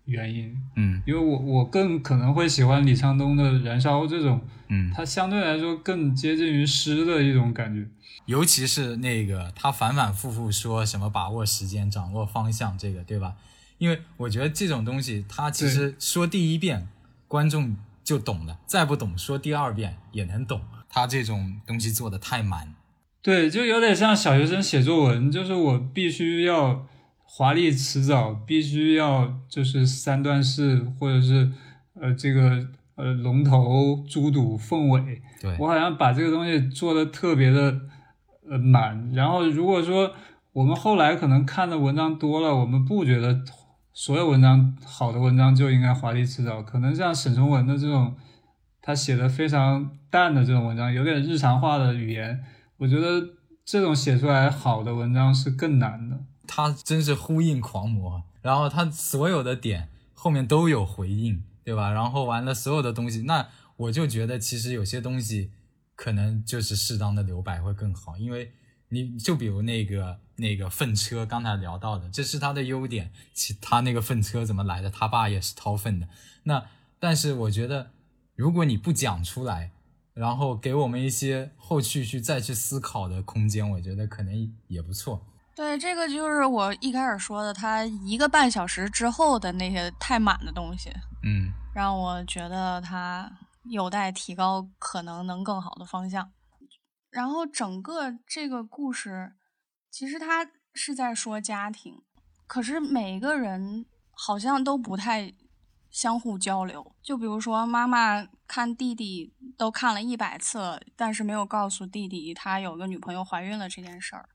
S1: 原因，
S3: 嗯，
S1: 因为我我更可能会喜欢李沧东的《燃烧》这种，
S3: 嗯，
S1: 它相对来说更接近于诗的一种感觉，
S3: 尤其是那个他反反复复说什么把握时间、掌握方向，这个对吧？因为我觉得这种东西，他其实说第一遍观众就懂了，再不懂说第二遍也能懂。他这种东西做的太满，
S1: 对，就有点像小学生写作文，就是我必须要。华丽辞藻必须要就是三段式，或者是呃这个呃龙头、猪肚、凤尾。
S3: 对
S1: 我好像把这个东西做的特别的呃满。然后如果说我们后来可能看的文章多了，我们不觉得所有文章好的文章就应该华丽辞藻。可能像沈从文的这种，他写的非常淡的这种文章，有点日常化的语言，我觉得这种写出来好的文章是更难的。
S3: 他真是呼应狂魔，然后他所有的点后面都有回应，对吧？然后完了所有的东西，那我就觉得其实有些东西可能就是适当的留白会更好，因为你就比如那个那个粪车，刚才聊到的，这是他的优点，其他那个粪车怎么来的？他爸也是掏粪的。那但是我觉得，如果你不讲出来，然后给我们一些后续去再去思考的空间，我觉得可能也不错。
S2: 对，这个就是我一开始说的，他一个半小时之后的那些太满的东西，
S3: 嗯，
S2: 让我觉得他有待提高，可能能更好的方向。然后整个这个故事，其实他是在说家庭，可是每一个人好像都不太相互交流。就比如说，妈妈看弟弟都看了一百次了，但是没有告诉弟弟他有个女朋友怀孕了这件事儿。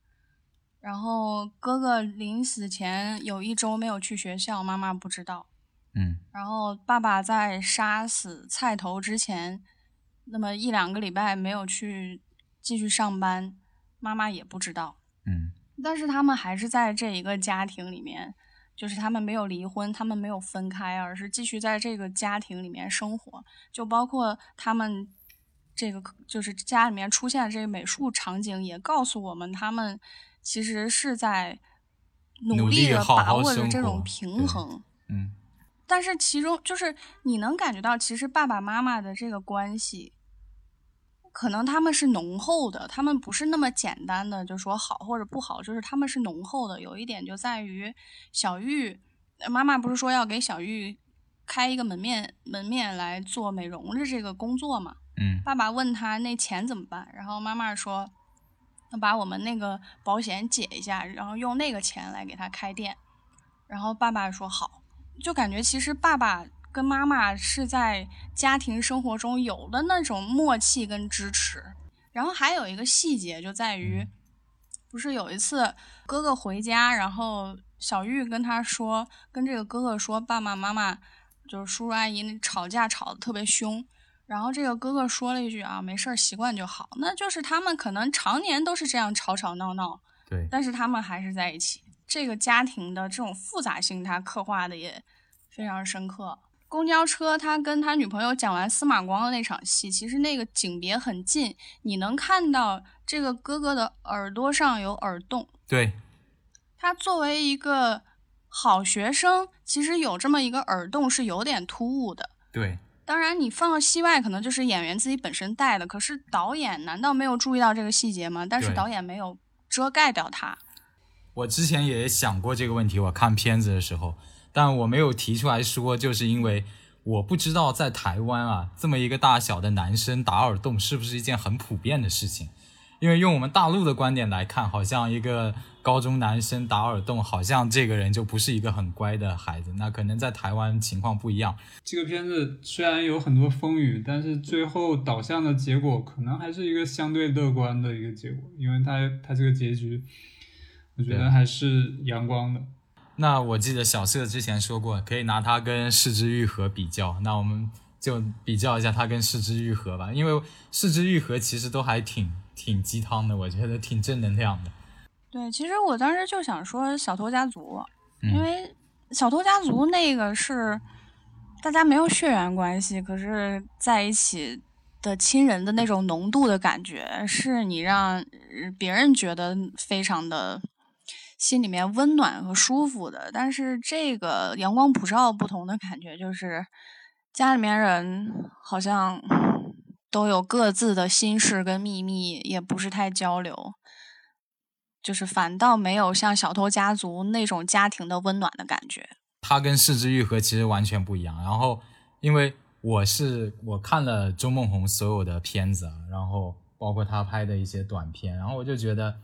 S2: 然后哥哥临死前有一周没有去学校，妈妈不知道。
S3: 嗯，
S2: 然后爸爸在杀死菜头之前，那么一两个礼拜没有去继续上班，妈妈也不知道。
S3: 嗯，
S2: 但是他们还是在这一个家庭里面，就是他们没有离婚，他们没有分开，而是继续在这个家庭里面生活。就包括他们这个，就是家里面出现的这个美术场景，也告诉我们他们。其实是在努
S3: 力
S2: 的把握
S3: 着
S2: 这种平衡，
S3: 嗯，
S2: 但是其中就是你能感觉到，其实爸爸妈妈的这个关系，可能他们是浓厚的，他们不是那么简单的就说好或者不好，就是他们是浓厚的。有一点就在于小玉妈妈不是说要给小玉开一个门面门面来做美容的这个工作嘛？
S3: 嗯，
S2: 爸爸问他那钱怎么办，然后妈妈说。那把我们那个保险解一下，然后用那个钱来给他开店。然后爸爸说好，就感觉其实爸爸跟妈妈是在家庭生活中有的那种默契跟支持。然后还有一个细节就在于，不是有一次哥哥回家，然后小玉跟他说，跟这个哥哥说，爸爸妈妈就是叔叔阿姨吵架吵得特别凶。然后这个哥哥说了一句啊，没事儿，习惯就好。那就是他们可能常年都是这样吵吵闹闹，
S3: 对，
S2: 但是他们还是在一起。这个家庭的这种复杂性，他刻画的也非常深刻。公交车，他跟他女朋友讲完司马光的那场戏，其实那个景别很近，你能看到这个哥哥的耳朵上有耳洞。
S3: 对，
S2: 他作为一个好学生，其实有这么一个耳洞是有点突兀的。
S3: 对。
S2: 当然，你放到戏外，可能就是演员自己本身带的。可是导演难道没有注意到这个细节吗？但是导演没有遮盖掉它。
S3: 我之前也想过这个问题，我看片子的时候，但我没有提出来说，就是因为我不知道在台湾啊，这么一个大小的男生打耳洞是不是一件很普遍的事情。因为用我们大陆的观点来看，好像一个高中男生打耳洞，好像这个人就不是一个很乖的孩子。那可能在台湾情况不一样。
S1: 这个片子虽然有很多风雨，但是最后导向的结果可能还是一个相对乐观的一个结果，因为他他这个结局，我觉得还是阳光的。
S3: 那我记得小社之前说过，可以拿他跟四之愈合比较。那我们就比较一下他跟四之愈合吧，因为四之愈合其实都还挺。挺鸡汤的，我觉得挺正能量的。
S2: 对，其实我当时就想说《小偷家族》，因为《小偷家族》那个是大家没有血缘关系，可是在一起的亲人的那种浓度的感觉，是你让别人觉得非常的心里面温暖和舒服的。但是这个阳光普照不同的感觉，就是家里面人好像。都有各自的心事跟秘密，也不是太交流，就是反倒没有像小偷家族那种家庭的温暖的感觉。
S3: 他跟四之愈合其实完全不一样。然后，因为我是我看了周梦红所有的片子，然后包括他拍的一些短片，然后我就觉得，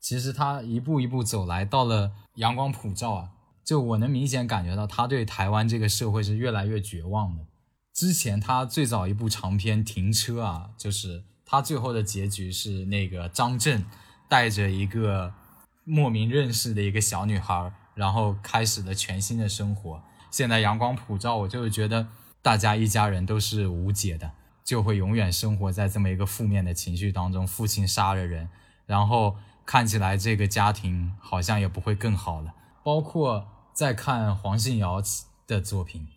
S3: 其实他一步一步走来，到了阳光普照啊，就我能明显感觉到他对台湾这个社会是越来越绝望的。之前他最早一部长片《停车》啊，就是他最后的结局是那个张震带着一个莫名认识的一个小女孩，然后开始了全新的生活。现在阳光普照，我就是觉得大家一家人都是无解的，就会永远生活在这么一个负面的情绪当中。父亲杀了人，然后看起来这个家庭好像也不会更好了。包括在看黄信尧的作品。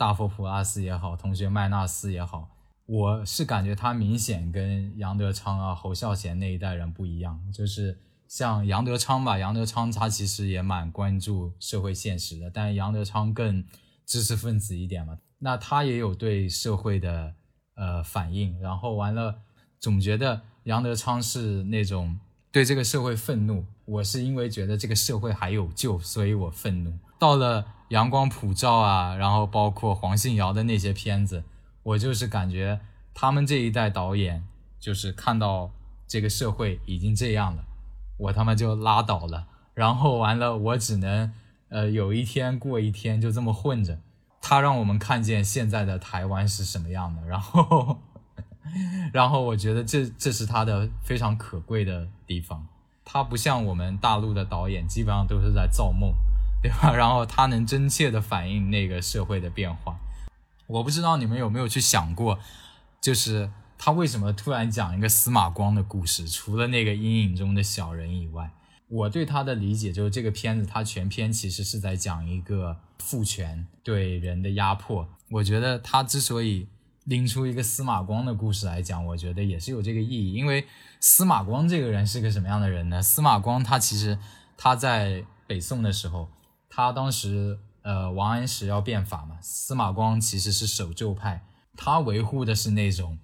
S3: 大佛普拉斯也好，同学麦纳斯也好，我是感觉他明显跟杨德昌啊、侯孝贤那一代人不一样。就是像杨德昌吧，杨德昌他其实也蛮关注社会现实的，但杨德昌更知识分子一点嘛。那他也有对社会的呃反应，然后完了总觉得杨德昌是那种对这个社会愤怒，我是因为觉得这个社会还有救，所以我愤怒。到了阳光普照啊，然后包括黄信尧的那些片子，我就是感觉他们这一代导演就是看到这个社会已经这样了，我他妈就拉倒了，然后完了我只能呃有一天过一天就这么混着。他让我们看见现在的台湾是什么样的，然后，然后我觉得这这是他的非常可贵的地方。他不像我们大陆的导演，基本上都是在造梦，对吧？然后他能真切的反映那个社会的变化。我不知道你们有没有去想过，就是他为什么突然讲一个司马光的故事？除了那个阴影中的小人以外，我对他的理解就是这个片子，它全篇其实是在讲一个父权对人的压迫。我觉得他之所以拎出一个司马光的故事来讲，我觉得也是有这个意义。因为司马光这个人是个什么样的人呢？司马光他其实他在北宋的时候，他当时呃王安石要变法嘛，司马光其实是守旧派，他维护的是那种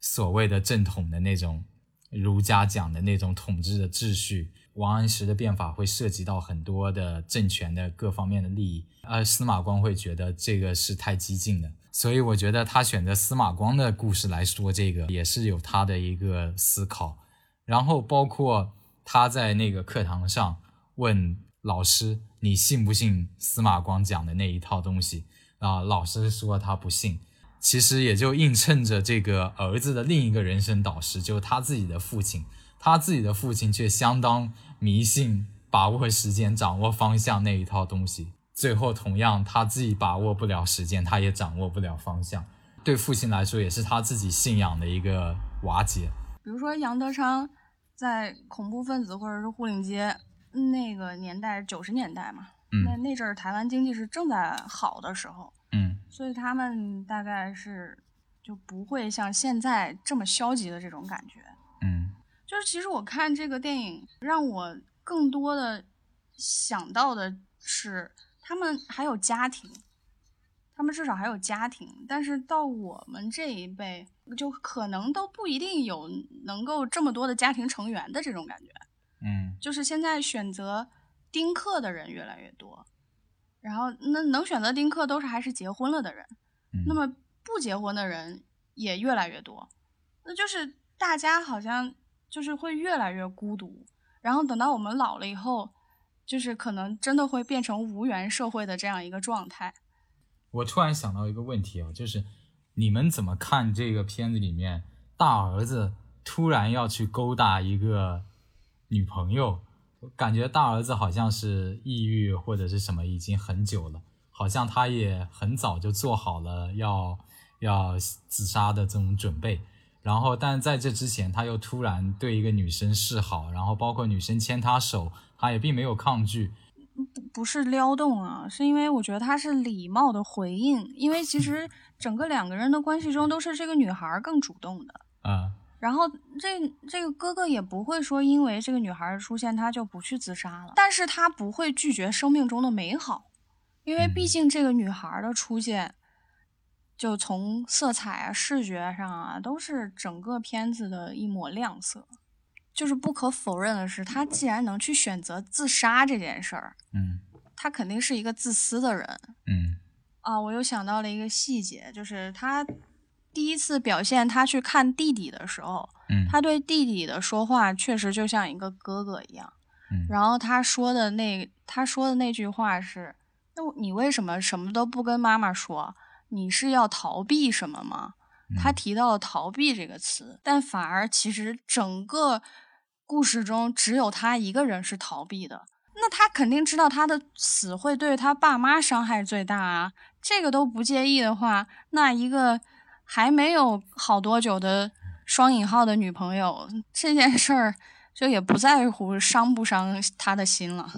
S3: 所谓的正统的那种儒家讲的那种统治的秩序。王安石的变法会涉及到很多的政权的各方面的利益，而司马光会觉得这个是太激进的，所以我觉得他选择司马光的故事来说这个也是有他的一个思考。然后包括他在那个课堂上问老师：“你信不信司马光讲的那一套东西？”啊，老师说他不信，其实也就映衬着这个儿子的另一个人生导师，就是他自己的父亲。他自己的父亲却相当迷信，把握时间、掌握方向那一套东西。最后，同样他自己把握不了时间，他也掌握不了方向。对父亲来说，也是他自己信仰的一个瓦解。
S2: 比如说杨德昌在恐怖分子或者是护领街那个年代，九十年代嘛，那那阵儿台湾经济是正在好的时候，
S3: 嗯，
S2: 所以他们大概是就不会像现在这么消极的这种感觉，
S3: 嗯。
S2: 就是其实我看这个电影，让我更多的想到的是，他们还有家庭，他们至少还有家庭。但是到我们这一辈，就可能都不一定有能够这么多的家庭成员的这种感觉。
S3: 嗯，
S2: 就是现在选择丁克的人越来越多，然后那能选择丁克都是还是结婚了的人，那么不结婚的人也越来越多，那就是大家好像。就是会越来越孤独，然后等到我们老了以后，就是可能真的会变成无缘社会的这样一个状态。
S3: 我突然想到一个问题啊，就是你们怎么看这个片子里面大儿子突然要去勾搭一个女朋友？感觉大儿子好像是抑郁或者是什么，已经很久了，好像他也很早就做好了要要自杀的这种准备。然后，但在这之前，他又突然对一个女生示好，然后包括女生牵他手，他也并没有抗拒。
S2: 不不是撩动啊，是因为我觉得他是礼貌的回应。因为其实整个两个人的关系中，都是这个女孩更主动的。
S3: 啊。
S2: 然后这这个哥哥也不会说因为这个女孩的出现，他就不去自杀了。但是他不会拒绝生命中的美好，因为毕竟这个女孩的出现。就从色彩啊、视觉上啊，都是整个片子的一抹亮色。就是不可否认的是，他既然能去选择自杀这件事儿，
S3: 嗯，
S2: 他肯定是一个自私的人，
S3: 嗯。
S2: 啊，我又想到了一个细节，就是他第一次表现他去看弟弟的时候，
S3: 嗯，
S2: 他对弟弟的说话确实就像一个哥哥一样，
S3: 嗯。
S2: 然后他说的那他说的那句话是：“那你为什么什么都不跟妈妈说？”你是要逃避什么吗？他提到了逃避这个词，但反而其实整个故事中只有他一个人是逃避的。那他肯定知道他的死会对他爸妈伤害最大啊。这个都不介意的话，那一个还没有好多久的双引号的女朋友这件事儿，就也不在乎伤不伤他的心了。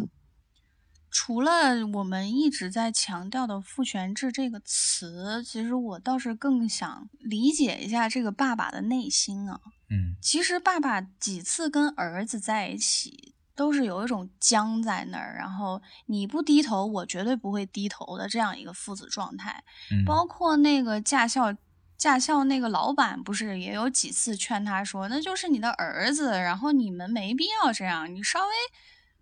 S2: 除了我们一直在强调的“父权制”这个词，其实我倒是更想理解一下这个爸爸的内心啊。
S3: 嗯，
S2: 其实爸爸几次跟儿子在一起，都是有一种僵在那儿，然后你不低头，我绝对不会低头的这样一个父子状态。
S3: 嗯，
S2: 包括那个驾校驾校那个老板不是也有几次劝他说，那就是你的儿子，然后你们没必要这样，你稍微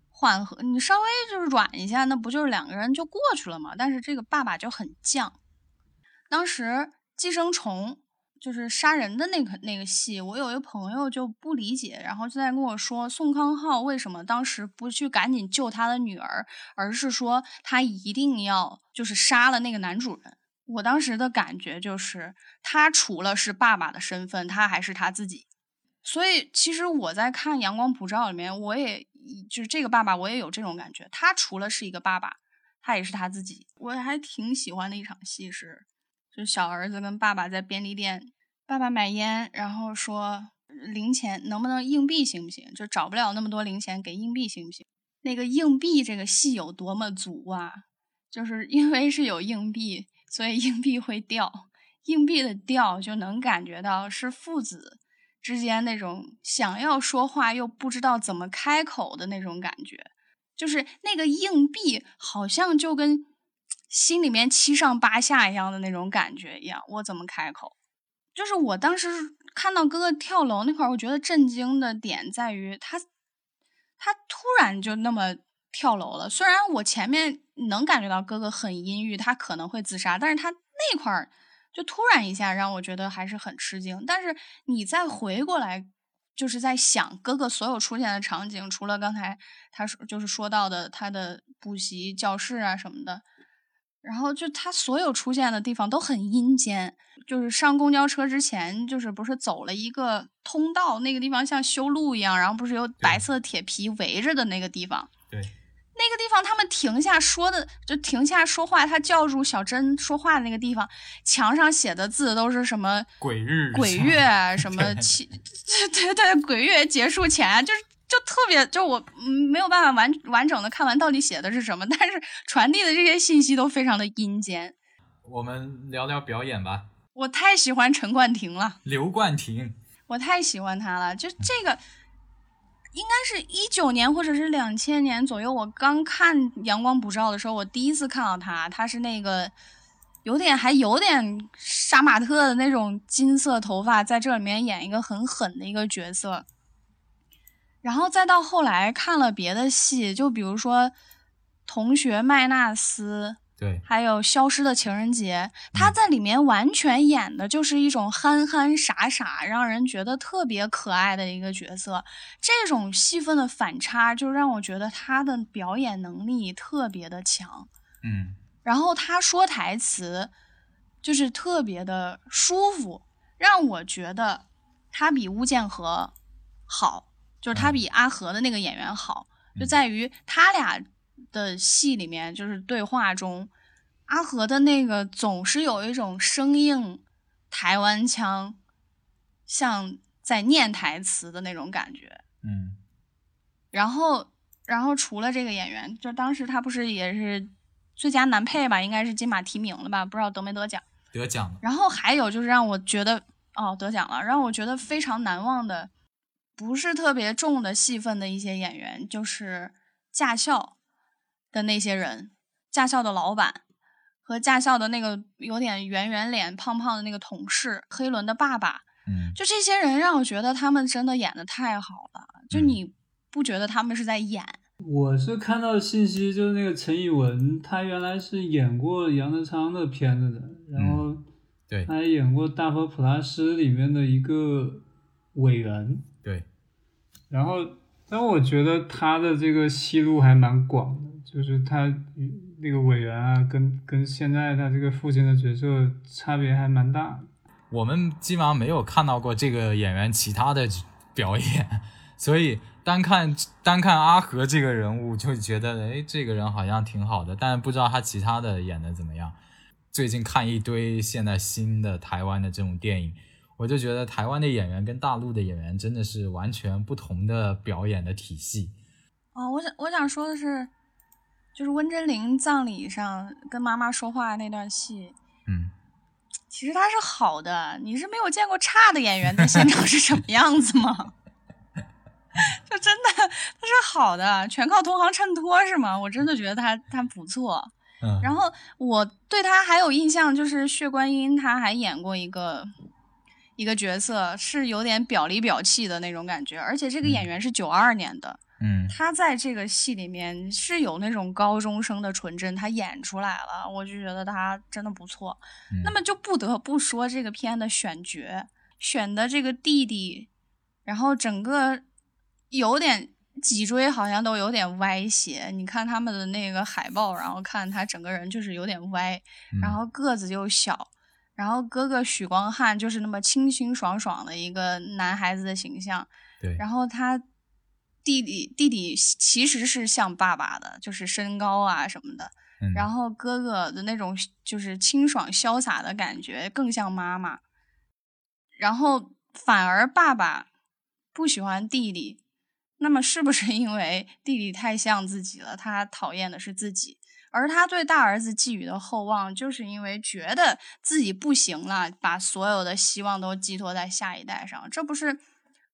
S2: 缓和，你稍微就是软一下，那不就是两个人就过去了吗？但是这个爸爸就很犟。当时《寄生虫》就是杀人的那个那个戏，我有一个朋友就不理解，然后就在跟我说宋康昊为什么当时不去赶紧救他的女儿，而是说他一定要就是杀了那个男主人。我当时的感觉就是，他除了是爸爸的身份，他还是他自己。所以其实我在看《阳光普照》里面，我也就是这个爸爸，我也有这种感觉。他除了是一个爸爸，他也是他自己。我还挺喜欢的一场戏是，就小儿子跟爸爸在便利店，爸爸买烟，然后说零钱能不能硬币行不行？就找不了那么多零钱，给硬币行不行？那个硬币这个戏有多么足啊！就是因为是有硬币。所以硬币会掉，硬币的掉就能感觉到是父子之间那种想要说话又不知道怎么开口的那种感觉，就是那个硬币好像就跟心里面七上八下一样的那种感觉一样，我怎么开口？就是我当时看到哥哥跳楼那块儿，我觉得震惊的点在于他，他突然就那么。跳楼了，虽然我前面能感觉到哥哥很阴郁，他可能会自杀，但是他那块儿就突然一下让我觉得还是很吃惊。但是你再回过来，就是在想哥哥所有出现的场景，除了刚才他说就是说到的他的补习教室啊什么的，然后就他所有出现的地方都很阴间。就是上公交车之前，就是不是走了一个通道，那个地方像修路一样，然后不是有白色铁皮围着的那个地方，
S3: 对。
S2: 那个地方，他们停下说的，就停下说话。他叫住小珍说话的那个地方，墙上写的字都是什么
S3: 鬼日
S2: 鬼月 什么七，对对，鬼月结束前，就是就特别，就我没有办法完完整的看完到底写的是什么，但是传递的这些信息都非常的阴间。
S3: 我们聊聊表演吧。
S2: 我太喜欢陈冠廷了，
S3: 刘冠廷，
S2: 我太喜欢他了，就这个。应该是一九年或者是两千年左右，我刚看《阳光普照》的时候，我第一次看到他，他是那个有点还有点杀马特的那种金色头发，在这里面演一个很狠的一个角色。然后再到后来看了别的戏，就比如说《同学麦纳斯》。
S3: 对，
S2: 还有《消失的情人节》，他在里面完全演的就是一种憨憨傻傻，让人觉得特别可爱的一个角色。这种戏份的反差，就让我觉得他的表演能力特别的强。
S3: 嗯，
S2: 然后他说台词就是特别的舒服，让我觉得他比巫建和好，就是他比阿和的那个演员好，就在于他俩。的戏里面，就是对话中，阿和的那个总是有一种生硬台湾腔，像在念台词的那种感觉。
S3: 嗯，
S2: 然后，然后除了这个演员，就当时他不是也是最佳男配吧？应该是金马提名了吧？不知道得没得奖？
S3: 得奖了。
S2: 然后还有就是让我觉得，哦，得奖了，让我觉得非常难忘的，不是特别重的戏份的一些演员，就是驾校。的那些人，驾校的老板和驾校的那个有点圆圆脸、胖胖的那个同事，黑伦的爸爸，
S3: 嗯，
S2: 就这些人让我觉得他们真的演的太好了。就你不觉得他们是在演？
S1: 我是看到信息，就是那个陈以文，他原来是演过杨德昌的片子的，然后
S3: 对，
S1: 他还演过《大佛普拉斯》里面的一个伟人，
S3: 对，
S1: 然后但我觉得他的这个戏路还蛮广的。就是他那个委员啊，跟跟现在他这个父亲的角色差别还蛮大。
S3: 我们基本上没有看到过这个演员其他的 表演，所以单看单看阿和这个人物就觉得，哎，这个人好像挺好的，但不知道他其他的演的怎么样。最近看一堆现在新的台湾的这种电影，我就觉得台湾的演员跟大陆的演员真的是完全不同的表演的体系。
S2: 哦，我想我想说的是。就是温真菱葬礼上跟妈妈说话那段戏，
S3: 嗯，
S2: 其实他是好的。你是没有见过差的演员在现场是什么样子吗？就真的他是好的，全靠同行衬托是吗？我真的觉得他他不错。
S3: 嗯，
S2: 然后我对他还有印象，就是血观音，他还演过一个一个角色，是有点表里表气的那种感觉，而且这个演员是九二年的，
S3: 嗯
S2: 他在这个戏里面是有那种高中生的纯真，他演出来了，我就觉得他真的不错。
S3: 嗯
S2: 那么就不得不说这个片的选角，选的这个弟弟，然后整个有点脊椎好像都有点歪斜。你看他们的那个海报，然后看他整个人就是有点歪，
S3: 嗯
S2: 然后个子又小，然后哥哥许光汉就是那么清清爽爽的一个男孩子的形象，
S3: 对，
S2: 然后他弟弟弟弟其实是像爸爸的，就是身高啊什么的，
S3: 嗯。
S2: 然后哥哥的那种就是清爽潇洒的感觉更像妈妈，然后反而爸爸不喜欢弟弟，那么是不是因为弟弟太像自己了，他讨厌的是自己？而他对大儿子寄予的厚望，就是因为觉得自己不行了，把所有的希望都寄托在下一代上，这不是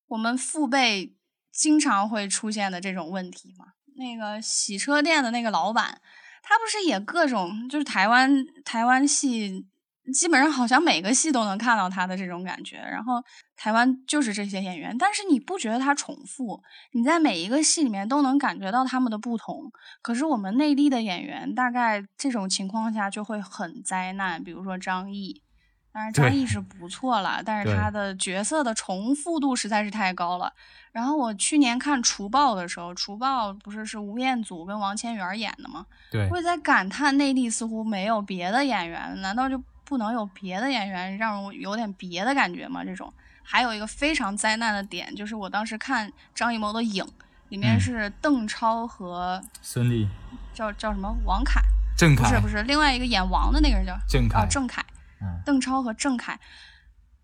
S2: 我们父辈经常会出现的这种问题吗？那个洗车店的那个老板，他不是也各种就是台湾台湾戏，基本上好像每个戏都能看到他的这种感觉。然后台湾就是这些演员，但是你不觉得他重复？你在每一个戏里面都能感觉到他们的不同。可是我们内地的演员，大概这种情况下就会很灾难。比如说张译，当然张
S3: 对
S2: 译是不错了，但是他的角色的重复度实在是太高了。然后我去年看《除暴》的时候，《除暴》不是是吴彦祖跟王千源演的吗？
S3: 对
S2: 我也在感叹内地似乎没有别的演员，难道就不能有别的演员让我有点别的感觉吗？这种还有一个非常灾难的点，就是我当时看张艺谋的《影》，里面
S3: 嗯
S2: 是邓超和
S3: 孙俪、
S2: 叫叫什么王凯，
S3: 郑恺
S2: 不是不是，另外一个演王的那个人叫
S3: 郑凯
S2: 哦郑恺，
S3: 嗯
S2: 邓超和郑恺，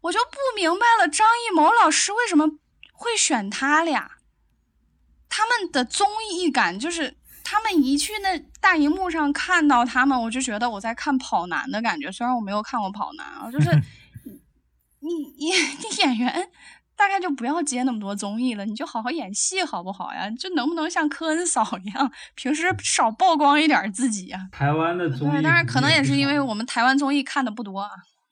S2: 我就不明白了，张艺谋老师为什么会选他俩？他们的综艺感就是，他们一去那大荧幕上看到他们，我就觉得我在看跑男的感觉。虽然我没有看过跑男啊，就是 你你你演员大概就不要接那么多综艺了，你就好好演戏好不好呀？就能不能像科恩嫂一样，平时少曝光一点自己呀？
S1: 台湾的综艺，
S2: 对，当然可能也是因为
S1: 我。
S2: 我们台湾综艺看的不多啊。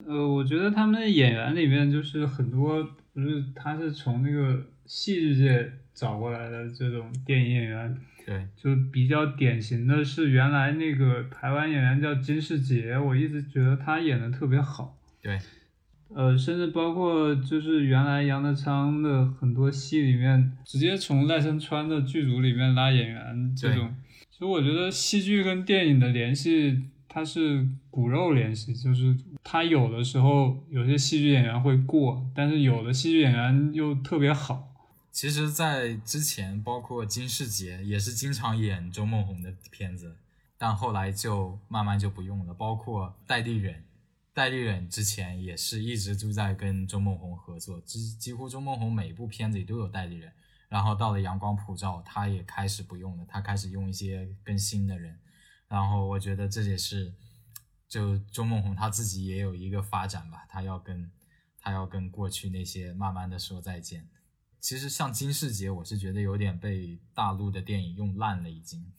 S1: 呃，我觉得他们的演员里面就是很多，不是他是从那个戏剧界找过来的这种电影演员，
S3: 对，
S1: 就比较典型的是原来那个台湾演员叫金世杰，我一直觉得他演的特别好。
S3: 对，
S1: 呃，甚至包括就是原来杨德昌的很多戏里面，直接从赖声川的剧组里面拉演员这种。其实我觉得戏剧跟电影的联系，它是骨肉联系，就是它有的时候有些戏剧演员会过，但是有的戏剧演员又特别好。
S3: 其实，在之前，包括金世杰也是经常演周梦红的片子，但后来就慢慢就不用了。包括戴立忍，戴立忍之前也是一直都在跟周梦红合作，几几乎周梦红每一部片子里都有戴立忍。然后到了阳光普照，他也开始不用了，他开始用一些更新的人。然后我觉得这也是，就周梦红他自己也有一个发展吧，他要跟他要跟过去那些慢慢的说再见。其实像金世杰，我是觉得有点被大陆的电影用烂了，已经，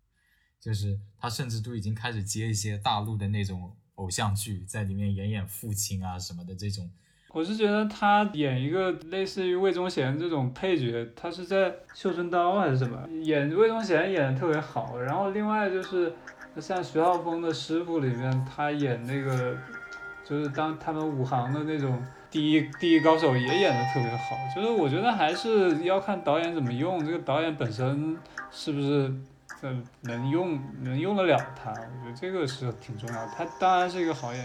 S3: 就是他甚至都已经开始接一些大陆的那种偶像剧，在里面演演父亲啊什么的这种。
S1: 我是觉得他演一个类似于魏忠贤这种配角，他是在《绣春刀》还是什么？演魏忠贤演的特别好。然后另外就是像徐浩峰的师傅里面，他演那个就是当他们武行的那种第一第一高手也演的特别好。就是我觉得还是要看导演怎么用，这个导演本身是不是呃能用能用得了它，我觉得这个是挺重要的。他当然是一个
S4: 行业。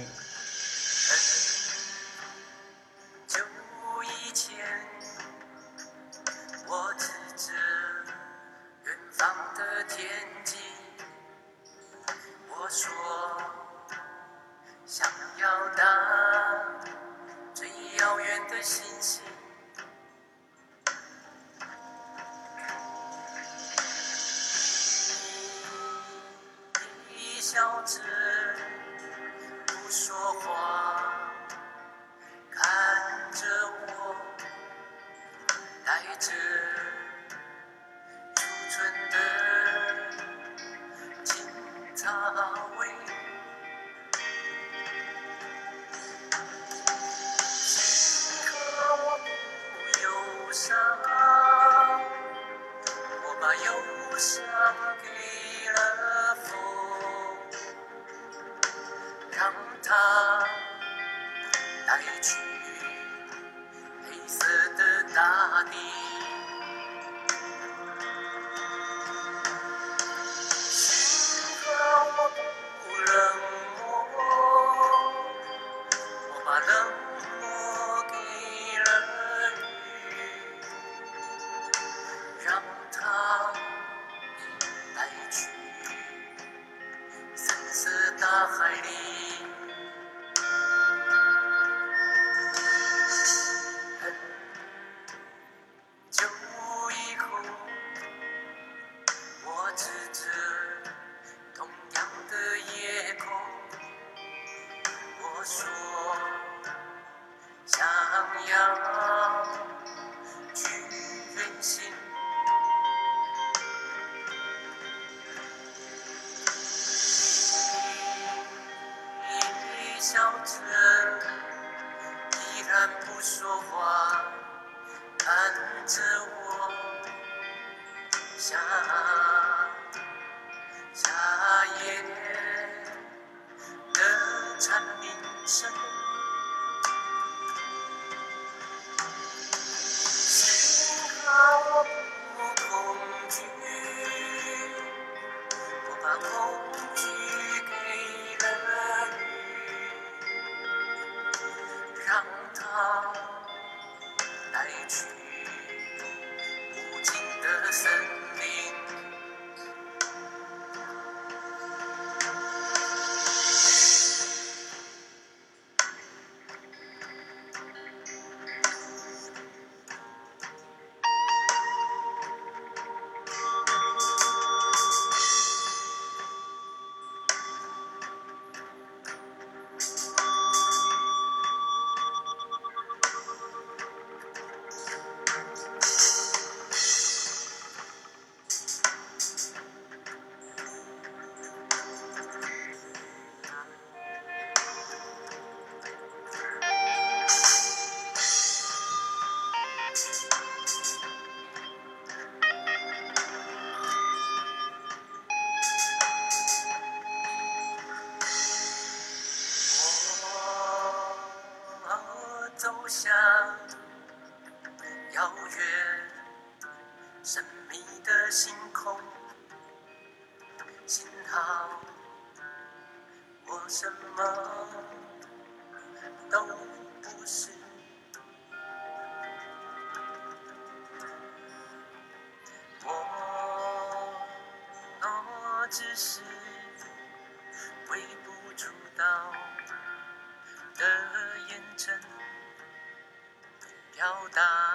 S4: 보다.